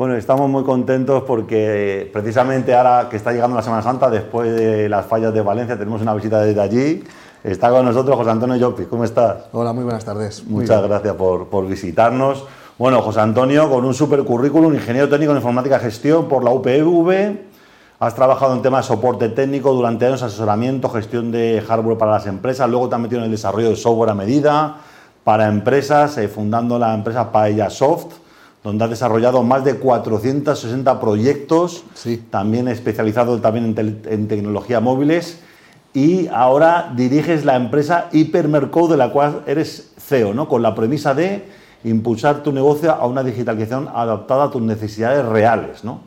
Bueno, estamos muy contentos porque precisamente ahora que está llegando la Semana Santa, después de las fallas de Valencia, tenemos una visita desde allí. Está con nosotros José Antonio Llopis. ¿Cómo estás? Hola, muy buenas tardes. Muchas gracias por, por, visitarnos. Bueno, José Antonio, con un super currículum, ingeniero técnico en informática gestión por la UPV. Has trabajado en temas de soporte técnico durante años, asesoramiento, gestión de hardware para las empresas. Luego te has metido en el desarrollo de software a medida para empresas, eh, fundando la empresa Paella Soft donde ha desarrollado más de 460 proyectos, también especializado también en, tecnología móviles, y ahora diriges la empresa Hypermercado, de la cual eres CEO, ¿no? con la premisa de impulsar tu negocio a una digitalización adaptada a tus necesidades reales. ¿no?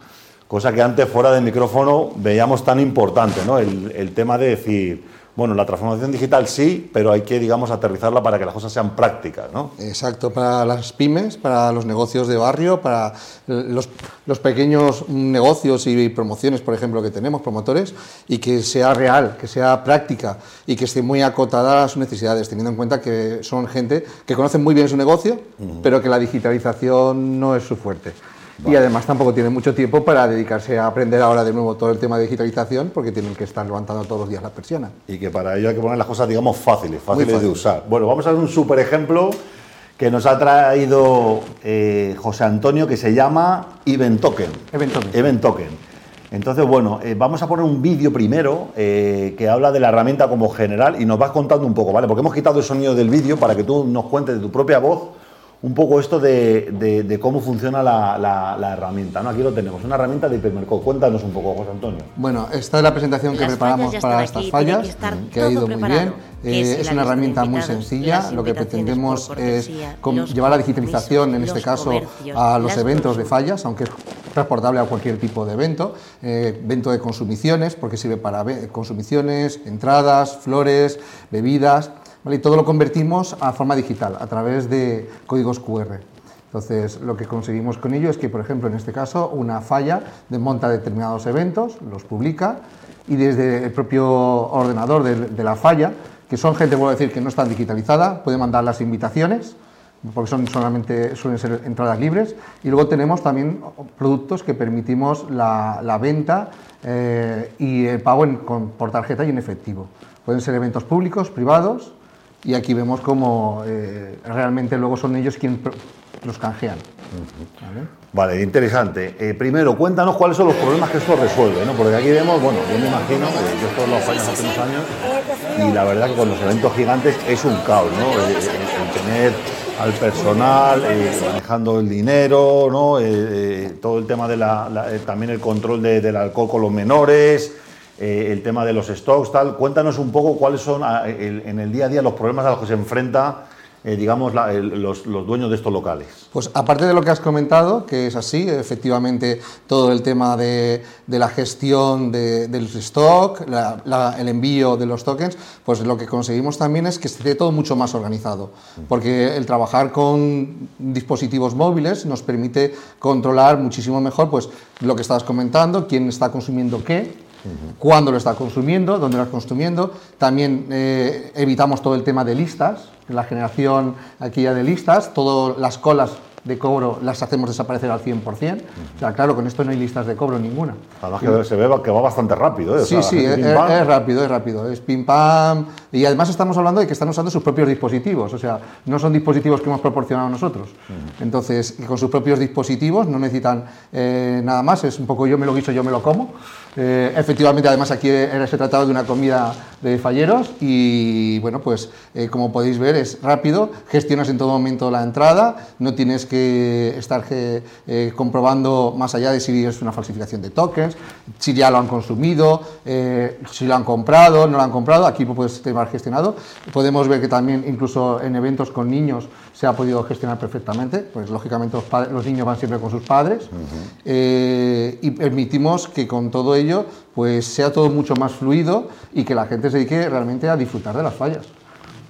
Cosa que antes fuera de micrófono veíamos tan importante, ¿no? el, el tema de decir, bueno, la transformación digital sí, pero hay que, digamos, aterrizarla para que las cosas sean prácticas, ¿no? Exacto, para las pymes, para los negocios de barrio, para los, pequeños negocios y promociones, por ejemplo, que tenemos, promotores, y que sea real, que sea práctica y que esté muy acotada a sus necesidades, teniendo en cuenta que son gente que conoce muy bien su negocio, pero que la digitalización no es su fuerte. Y además tampoco tienen mucho tiempo para dedicarse a aprender ahora de nuevo todo el tema de digitalización porque tienen que estar levantando todos los días la persiana. Y que para ello hay que poner las cosas, digamos, fáciles, fáciles de usar. Bueno, vamos a ver un super ejemplo que nos ha traído eh, José Antonio que se llama Event Token. Event Token. Event Token. Entonces, bueno, eh, vamos a poner un vídeo primero eh, que habla de la herramienta como general y nos vas contando un poco, ¿vale? Porque hemos quitado el sonido del vídeo para que tú nos cuentes de tu propia voz un poco esto de, cómo funciona la, herramienta. ¿no? Aquí lo tenemos, una herramienta de hipermercado. Cuéntanos un poco, José Antonio. Bueno, esta es la presentación que preparamos para estas fallas, que, ha ido muy bien. Eh, es una herramienta muy sencilla. Lo que pretendemos es llevar la digitalización, en este caso, a los eventos de fallas, aunque es transportable a cualquier tipo de evento. Eh, evento de consumiciones, porque sirve para consumiciones, entradas, flores, bebidas y todo lo convertimos a forma digital, a través de códigos QR. Entonces, lo que conseguimos con ello es que, por ejemplo, en este caso, una falla desmonta determinados eventos, los publica y desde el propio ordenador de, la falla, que son gente, vuelvo a decir, que no están digitalizada, puede mandar las invitaciones, porque son solamente suelen ser entradas libres, y luego tenemos también productos que permitimos la, venta eh, y el pago por tarjeta y en efectivo. Pueden ser eventos públicos, privados, y aquí vemos cómo eh, realmente luego son ellos quienes los canjean. ¿Vale? interesante. Eh, primero, cuéntanos cuáles son los problemas que esto resuelve, ¿no? Porque aquí vemos, bueno, yo me imagino, eh, yo todos los años hace unos años, y la verdad que con los eventos gigantes es un caos, ¿no? El, tener al personal manejando el dinero, ¿no? todo el tema de la, también el control del alcohol con los menores, eh, el tema de los stocks, tal. Cuéntanos un poco cuáles son en el día a día los problemas a los que se enfrenta eh, digamos, los, dueños de estos locales. Pues aparte de lo que has comentado, que es así, efectivamente, todo el tema de, la gestión del stock, el envío de los tokens, pues lo que conseguimos también es que esté todo mucho más organizado, porque el trabajar con dispositivos móviles nos permite controlar muchísimo mejor pues, lo que estabas comentando, quién está consumiendo qué, cuándo lo está consumiendo, dónde lo está consumiendo. También eh, evitamos todo el tema de listas, la generación aquí ya de listas, todas las colas de cobro las hacemos desaparecer al 100%. O sea, claro, con esto no hay listas de cobro ninguna. Además que se ve que va bastante rápido. ¿eh? sí, sí, es, rápido, es rápido. Es pim pam. Y además estamos hablando de que están usando sus propios dispositivos. O sea, no son dispositivos que hemos proporcionado nosotros. Entonces, con sus propios dispositivos no necesitan eh, nada más. Es un poco yo me lo guiso, yo me lo como. Eh, efectivamente, además aquí se trataba de una comida de falleros y bueno, pues eh, como podéis ver es rápido, gestionas en todo momento la entrada, no tienes que estar eh, comprobando más allá de si es una falsificación de tokens, si ya lo han consumido, si lo han comprado, no lo han comprado, aquí puedes estar gestionado. Podemos ver que también incluso en eventos con niños se ha podido gestionar perfectamente, pues lógicamente los, niños van siempre con sus padres y permitimos que con todo ello pues sea todo mucho más fluido y que la gente se dedique realmente a disfrutar de las fallas.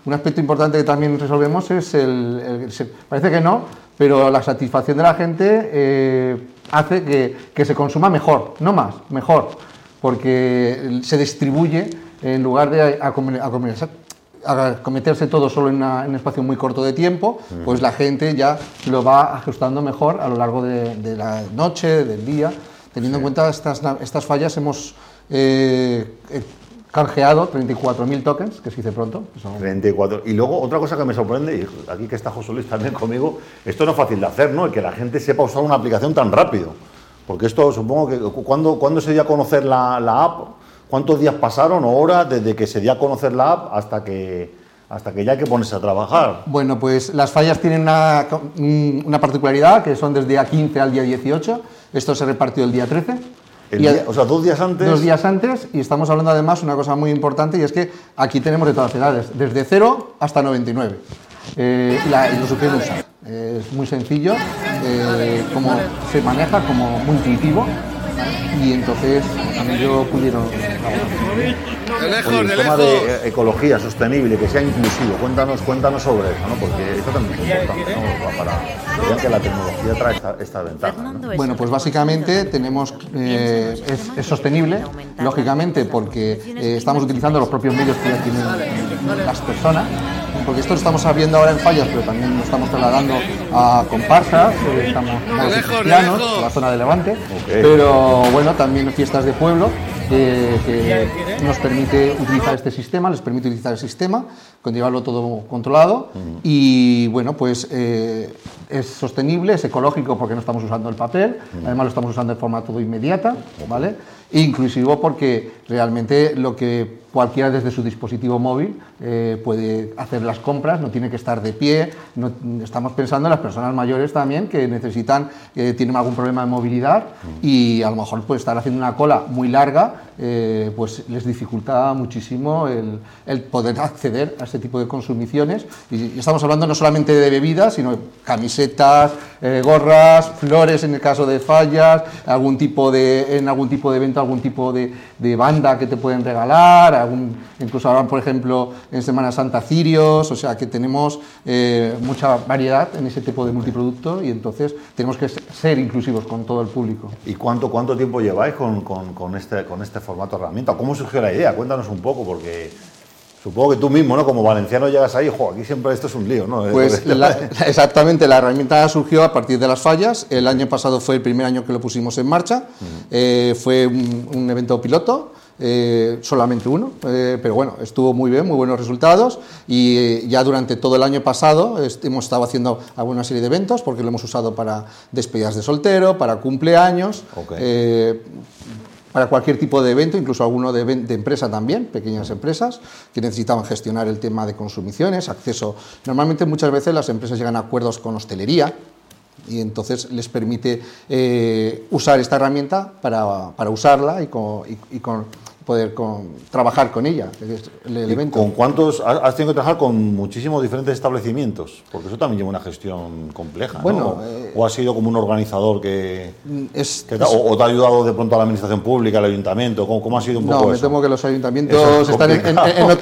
Un aspecto importante que también resolvemos es el, parece que no, pero la satisfacción de la gente eh, hace que, se consuma mejor, no más, mejor, porque se distribuye en lugar de cometerse todo solo en, un espacio muy corto de tiempo, pues la gente ya lo va ajustando mejor a lo largo de, la noche, del día. Teniendo en cuenta estas, estas fallas, hemos eh, canjeado 34.000 tokens, que se dice pronto. 34. Y luego otra cosa que me sorprende, y aquí que está José Luis también conmigo, esto no es fácil de hacer, ¿no? El que la gente sepa usar una aplicación tan rápido. Porque esto supongo que... ¿Cuándo, se dio a conocer la, app? ¿Cuántos días pasaron o horas desde que se dio a conocer la app hasta que, hasta que ya hay que ponerse a trabajar? Bueno, pues las fallas tienen una, una particularidad, que son desde el día 15 al día 18. Esto se repartió el día 13 o sea, dos días antes. Dos días antes, y estamos hablando además una cosa muy importante, y es que aquí tenemos de todas las edades, desde 0 hasta 99. Eh, y, lo supieron usar. es muy sencillo, eh, como se maneja, como muy intuitivo, y entonces también yo pudieron el tema de ecología sostenible, que sea inclusivo, cuéntanos, cuéntanos sobre eso, ¿no? porque esto también es importante ¿no? para que la tecnología trae esta, esta ventaja. Bueno, pues básicamente tenemos, eh, es, sostenible, lógicamente, porque eh, estamos utilizando los propios medios que ya tienen las personas porque esto lo estamos viendo ahora en fallas, pero también lo estamos trasladando a comparsas, eh, estamos en la zona de Levante, pero bueno, también fiestas de pueblo que, nos permite utilizar este sistema, les permite utilizar el sistema, con llevarlo todo controlado. Y bueno, pues eh, es sostenible, es ecológico porque no estamos usando el papel, además lo estamos usando de forma todo inmediata, ¿vale? E inclusivo porque realmente lo que cualquiera desde su dispositivo móvil eh, puede hacer las compras, no tiene que estar de pie. No, estamos pensando en las personas mayores también que necesitan, que tienen algún problema de movilidad y a lo mejor puede estar haciendo una cola muy larga, eh, pues les dificulta muchísimo el, el, poder acceder a este tipo de consumiciones. Y estamos hablando no solamente de bebidas, sino camisetas, eh, gorras, flores en el caso de fallas, algún tipo de, en algún tipo de evento, algún tipo de, de banda que te pueden regalar incluso ahora, por ejemplo, en Semana Santa, cirios, o sea que tenemos eh, mucha variedad en ese tipo de multiproducto y entonces tenemos que ser inclusivos con todo el público. ¿Y cuánto, cuánto tiempo lleváis con, con, este, con este formato de herramienta? ¿Cómo surgió la idea? Cuéntanos un poco, porque Supongo que tú mismo, ¿no? Como valenciano llegas ahí, jo, aquí siempre esto es un lío, ¿no? Pues exactamente, la herramienta surgió a partir de las fallas. El año pasado fue el primer año que lo pusimos en marcha. Eh, fue un, evento piloto eh, solamente uno, eh, pero bueno, estuvo muy bien, muy buenos resultados y eh, ya durante todo el año pasado hemos estado haciendo alguna serie de eventos porque lo hemos usado para despedidas de soltero, para cumpleaños, para cualquier tipo de evento, incluso alguno de, de, empresa también, pequeñas empresas que necesitaban gestionar el tema de consumiciones, acceso. Normalmente muchas veces las empresas llegan a acuerdos con hostelería, y entonces les permite usar esta herramienta para, para usarla y y con, poder trabajar con ella, el. ¿Con cuántos? Has tenido que trabajar con muchísimos diferentes establecimientos, porque eso también lleva una gestión compleja. Bueno, eh, ¿O has sido como un organizador que, es, te, o, te ha ayudado de pronto a la administración pública, al ayuntamiento? ¿Cómo, cómo ha sido un poco No, me temo que los ayuntamientos están en,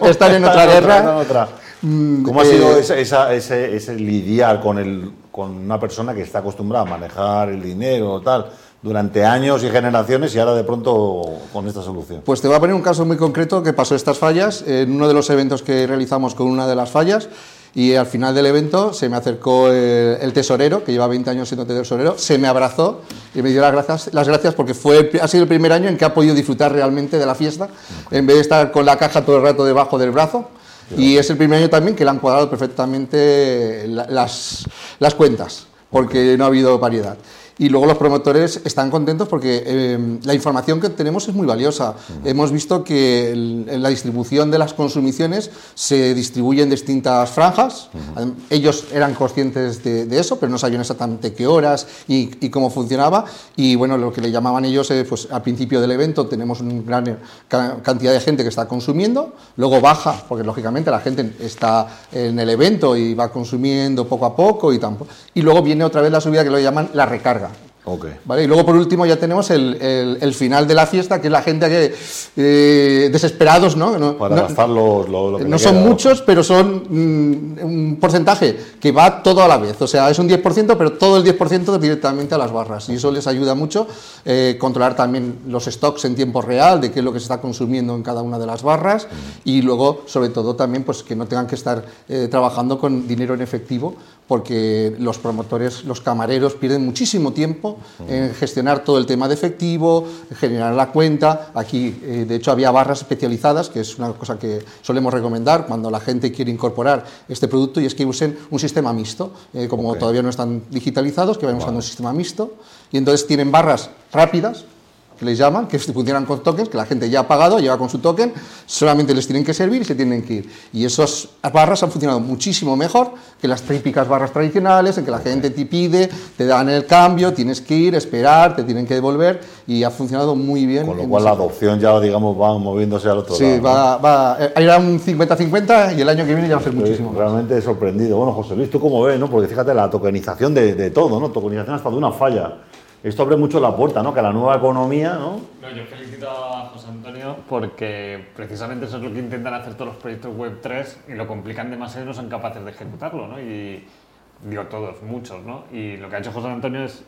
están en, otra guerra. Mm, ¿Cómo ha sido eh, esa, ese, ese lidiar con, el, con una persona que está acostumbrada a manejar el dinero o tal? Durante años y generaciones y ahora de pronto con esta solución. Pues te voy a poner un caso muy concreto que pasó estas fallas en uno de los eventos que realizamos con una de las fallas y al final del evento se me acercó el, tesorero, que lleva 20 años siendo tesorero, se me abrazó y me dio las gracias, las gracias porque fue, ha sido el primer año en que ha podido disfrutar realmente de la fiesta, en vez de estar con la caja todo el rato debajo del brazo. Y es el primer año también que le han cuadrado perfectamente las, las cuentas, porque no ha habido variedad. Y luego los promotores están contentos porque eh, la información que tenemos es muy valiosa. Hemos visto que la distribución de las consumiciones se distribuye en distintas franjas. Ellos eran conscientes de, eso, pero no sabían exactamente qué horas y, cómo funcionaba. Y bueno, lo que le llamaban ellos, eh, pues al principio del evento tenemos una gran cantidad de gente que está consumiendo, luego baja, porque lógicamente la gente está en el evento y va consumiendo poco a poco y, tampoco, y luego viene otra vez la subida que lo llaman la recarga ¿Vale? Y luego por último ya tenemos el, el, final de la fiesta, que es la gente que eh, desesperados, ¿no? Para gastar lo, que No son muchos, pero son mm, un porcentaje que va todo a la vez. O sea, es un 10%, pero todo el 10% directamente a las barras. Y eso les ayuda mucho eh, controlar también los stocks en tiempo real, de qué es lo que se está consumiendo en cada una de las barras. Y luego, sobre todo, también pues que no tengan que estar eh, trabajando con dinero en efectivo, porque los promotores, los camareros pierden muchísimo tiempo en gestionar todo el tema de efectivo, generar la cuenta. Aquí, eh, de hecho, había barras especializadas, que es una cosa que solemos recomendar cuando la gente quiere incorporar este producto, y es que usen un sistema mixto. Eh, como todavía no están digitalizados, que vayan usando un sistema mixto. Y entonces tienen barras rápidas, que les llaman, que funcionan con tokens, que la gente ya ha pagado, lleva con su token, solamente les tienen que servir y se tienen que ir. Y esas barras han funcionado muchísimo mejor que las típicas barras tradicionales, en que la gente te pide, te dan el cambio, tienes que ir, esperar, te tienen que devolver, y ha funcionado muy bien. Con lo cual la adopción ya, digamos, va moviéndose al otro lado. Sí, va, va, eh, un 50-50 y el año que viene ya va a ser muchísimo. Realmente sorprendido. Bueno, José Luis, ¿tú cómo ves? No? Porque fíjate la tokenización de, de todo, ¿no? Tokenización hasta de una falla esto abre mucho la puerta, ¿no? Que la nueva economía, ¿no? No, yo felicito a José Antonio porque precisamente eso es lo que intentan hacer todos los proyectos Web 3 y lo complican demasiado y no son capaces de ejecutarlo, ¿no? Y digo todos, muchos, ¿no? Y lo que ha hecho José Antonio es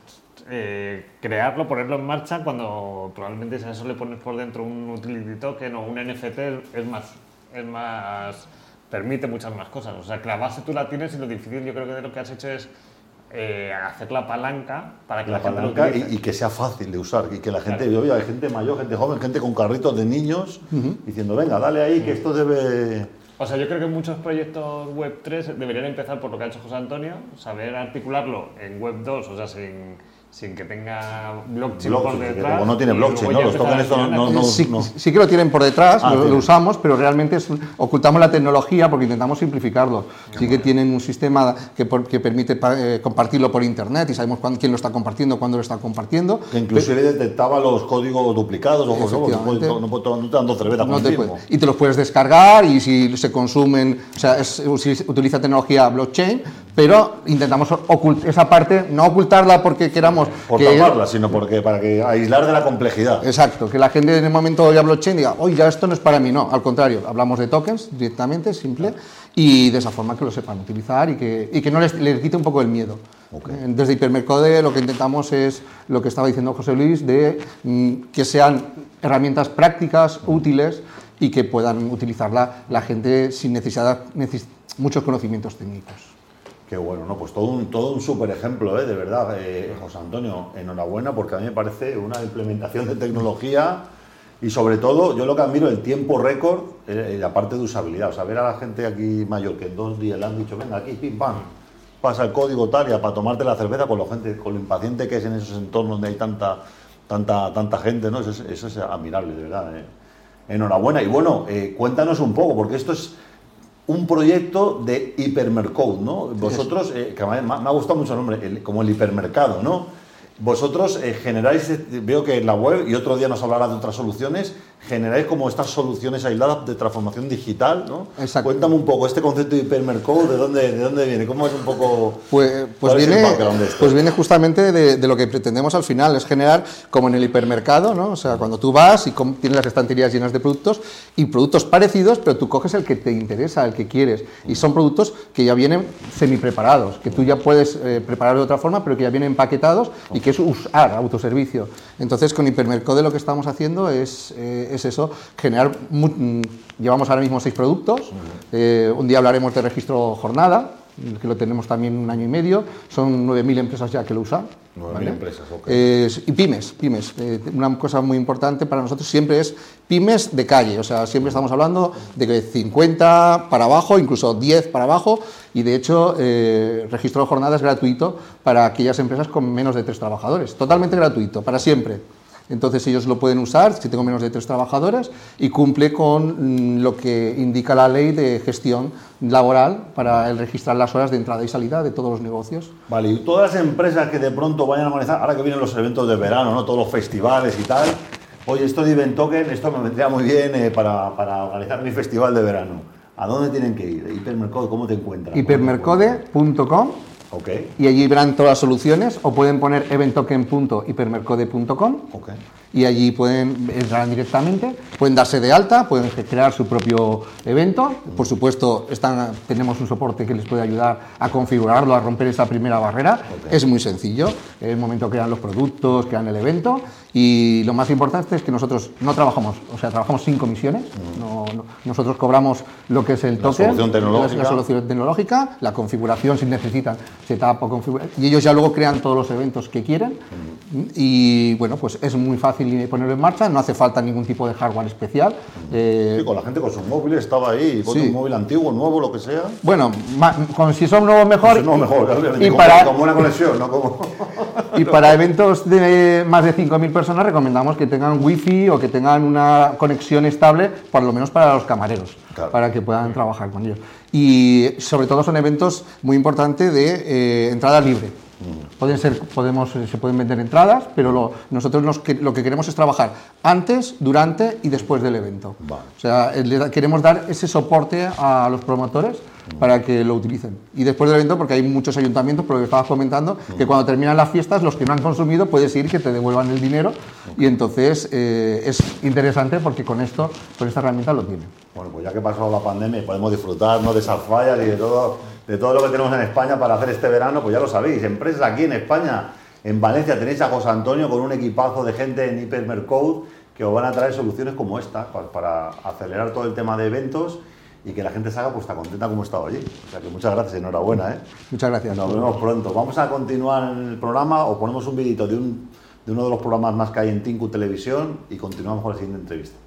eh, crearlo, ponerlo en marcha cuando probablemente si a eso le pones por dentro un utility token o un NFT es más, es más permite muchas más cosas. O sea, que la base tú la tienes y lo difícil yo creo que de lo que has hecho es eh, hacer la palanca para que la, palanca y, que sea fácil de usar y que la gente, claro. hay gente mayor, gente joven, gente con carritos de niños diciendo, venga, dale ahí que esto debe... O sea, yo creo que muchos proyectos Web 3 deberían empezar por lo que ha hecho José Antonio, saber articularlo en Web 2, o sea, sin sin que tenga blockchain, por detrás. Como no tiene blockchain, ¿no? Los tokens no, no, sí, sí, que lo tienen por detrás, ah, lo, usamos, pero realmente ocultamos la tecnología porque intentamos simplificarlo. sí que tienen un sistema que, que permite eh, compartirlo por internet y sabemos quién lo está compartiendo, cuándo lo está compartiendo. Que inclusive detectaba los códigos duplicados, o no, no, te dan dos cervezas Y te los puedes descargar y si se consumen, o sea, es, utiliza tecnología blockchain, pero intentamos esa parte, no ocultarla porque queramos por taparla, sino porque para que aislar de la complejidad. Exacto, que la gente en el momento de blockchain diga, oye, ya esto no es para mí, no, al contrario, hablamos de tokens directamente, simple, y de esa forma que lo sepan utilizar y que, y que no les, les, quite un poco el miedo. Desde Hipermercode lo que intentamos es lo que estaba diciendo José Luis, de mm, que sean herramientas prácticas, útiles y que puedan utilizarla la gente sin necesidad muchos conocimientos técnicos. Qué bueno, ¿no? Pues todo un, todo un súper ejemplo, ¿eh? de verdad, eh, José Antonio. Enhorabuena porque a mí me parece una implementación de tecnología y sobre todo yo lo que admiro el tiempo récord eh, la parte de usabilidad. O sea, ver a la gente aquí mayor que en dos días le han dicho, venga, aquí, pim, pam, pasa el código tal y para tomarte la cerveza con, la gente, con lo impaciente que es en esos entornos donde hay tanta, tanta, tanta gente, ¿no? Eso es, eso es admirable, de verdad. ¿eh? Enhorabuena. Y bueno, cuéntanos un poco, porque esto es un proyecto de hipermercado, ¿no? Vosotros, eh, que me, ha gustado mucho el nombre, como el hipermercado, ¿no? Vosotros eh, generáis, eh, veo que en la web, y otro día nos hablará de otras soluciones, generáis como estas soluciones aisladas de transformación digital, ¿no? Exacto. Cuéntame un poco este concepto de hipermercado, ¿de dónde, de dónde viene? ¿Cómo es un poco...? Pues, pues viene, pues viene justamente de, lo que pretendemos al final, es generar como en el hipermercado, ¿no? O sea, cuando tú vas y tienes las estanterías llenas de productos y productos parecidos, pero tú coges el que te interesa, el que quieres. Y son productos que ya vienen semi preparados, que tú ya puedes eh, preparar de otra forma, pero que ya vienen empaquetados y que es usar autoservicio. Entonces, con hipermercado lo que estamos haciendo es... Eh, es eso, generar... Mm, llevamos ahora mismo seis productos, eh, un día hablaremos de registro jornada, que lo tenemos también un año y medio, son 9.000 empresas ya que lo usan. 9.000 empresas, ok. y pymes, pymes. Eh, una cosa muy importante para nosotros siempre es pymes de calle, o sea, siempre estamos hablando de que 50 para abajo, incluso 10 para abajo, y de hecho, eh, registro de jornada es gratuito para aquellas empresas con menos de tres trabajadores, totalmente gratuito, para siempre. Entonces ellos lo pueden usar si tengo menos de tres trabajadores y cumple con mm, lo que indica la ley de gestión laboral para el registrar las horas de entrada y salida de todos los negocios. Vale, y todas las empresas que de pronto vayan a organizar, ahora que vienen los eventos de verano, ¿no? todos los festivales y tal, oye, esto de Event Token, esto me vendría muy bien eh, para, para organizar mi festival de verano. ¿A dónde tienen que ir? Hipermercode, ¿cómo te encuentran? Hipermercode.com Y allí verán todas las soluciones o pueden poner eventtoken.hipermercode.com Ok. y allí pueden entrar directamente, pueden darse de alta, pueden crear su propio evento. Por supuesto, están, tenemos un soporte que les puede ayudar a configurarlo, a romper esa primera barrera. Es muy sencillo. En el momento crean los productos, crean el evento y lo más importante es que nosotros no trabajamos, o sea, trabajamos sin comisiones. No- no- nosotros cobramos lo que es el La token, solución tecnológica. la solución tecnológica, la configuración si necesitan setup o configuración y ellos ya luego crean todos los eventos que quieren y bueno pues es muy fácil ponerlo en marcha, no hace falta ningún tipo de hardware especial. Eh, Sí, con la gente con sus móviles estaba ahí, con Sí. un móvil antiguo, nuevo, lo que sea. bueno, con, si son nuevos mejor, no, mejor, y con, para, conexión, no como... y para eventos de más de 5.000 personas recomendamos que tengan wifi o que tengan una conexión estable, por lo menos para los camareros, Claro. para que puedan trabajar con ellos. Y sobre todo son eventos muy importantes de eh, entrada libre. Mm. Pueden ser, podemos, eh, se pueden vender entradas, pero lo- nosotros nos lo que queremos es trabajar antes, durante y después del evento. Vale. O sea, eh, queremos dar ese soporte a los promotores para que lo utilicen. Y después del evento, porque hay muchos ayuntamientos, por lo que estabas comentando, que cuando terminan las fiestas, los que no han consumido, puedes ir que te devuelvan el dinero. Y entonces eh, es interesante porque con esto, con esta herramienta lo tienen. Bueno, pues ya que pasó la pandemia y podemos disfrutar ¿no? de esas fallas y de todo, de todo lo que tenemos en España para hacer este verano, pues ya lo sabéis, empresas aquí en España, en Valencia tenéis a José Antonio con un equipazo de gente en Hypermercode que os van a traer soluciones como esta pa- para, acelerar todo el tema de eventos y que la gente salga pues tan contenta como estaba allí. O sea que muchas gracias, enhorabuena. ¿eh? Muchas gracias. Nos vemos pronto. Vamos a continuar en el programa o ponemos un vidito de, un, de uno de los programas más que hay en Tinku Televisión y continuamos con la siguiente entrevista.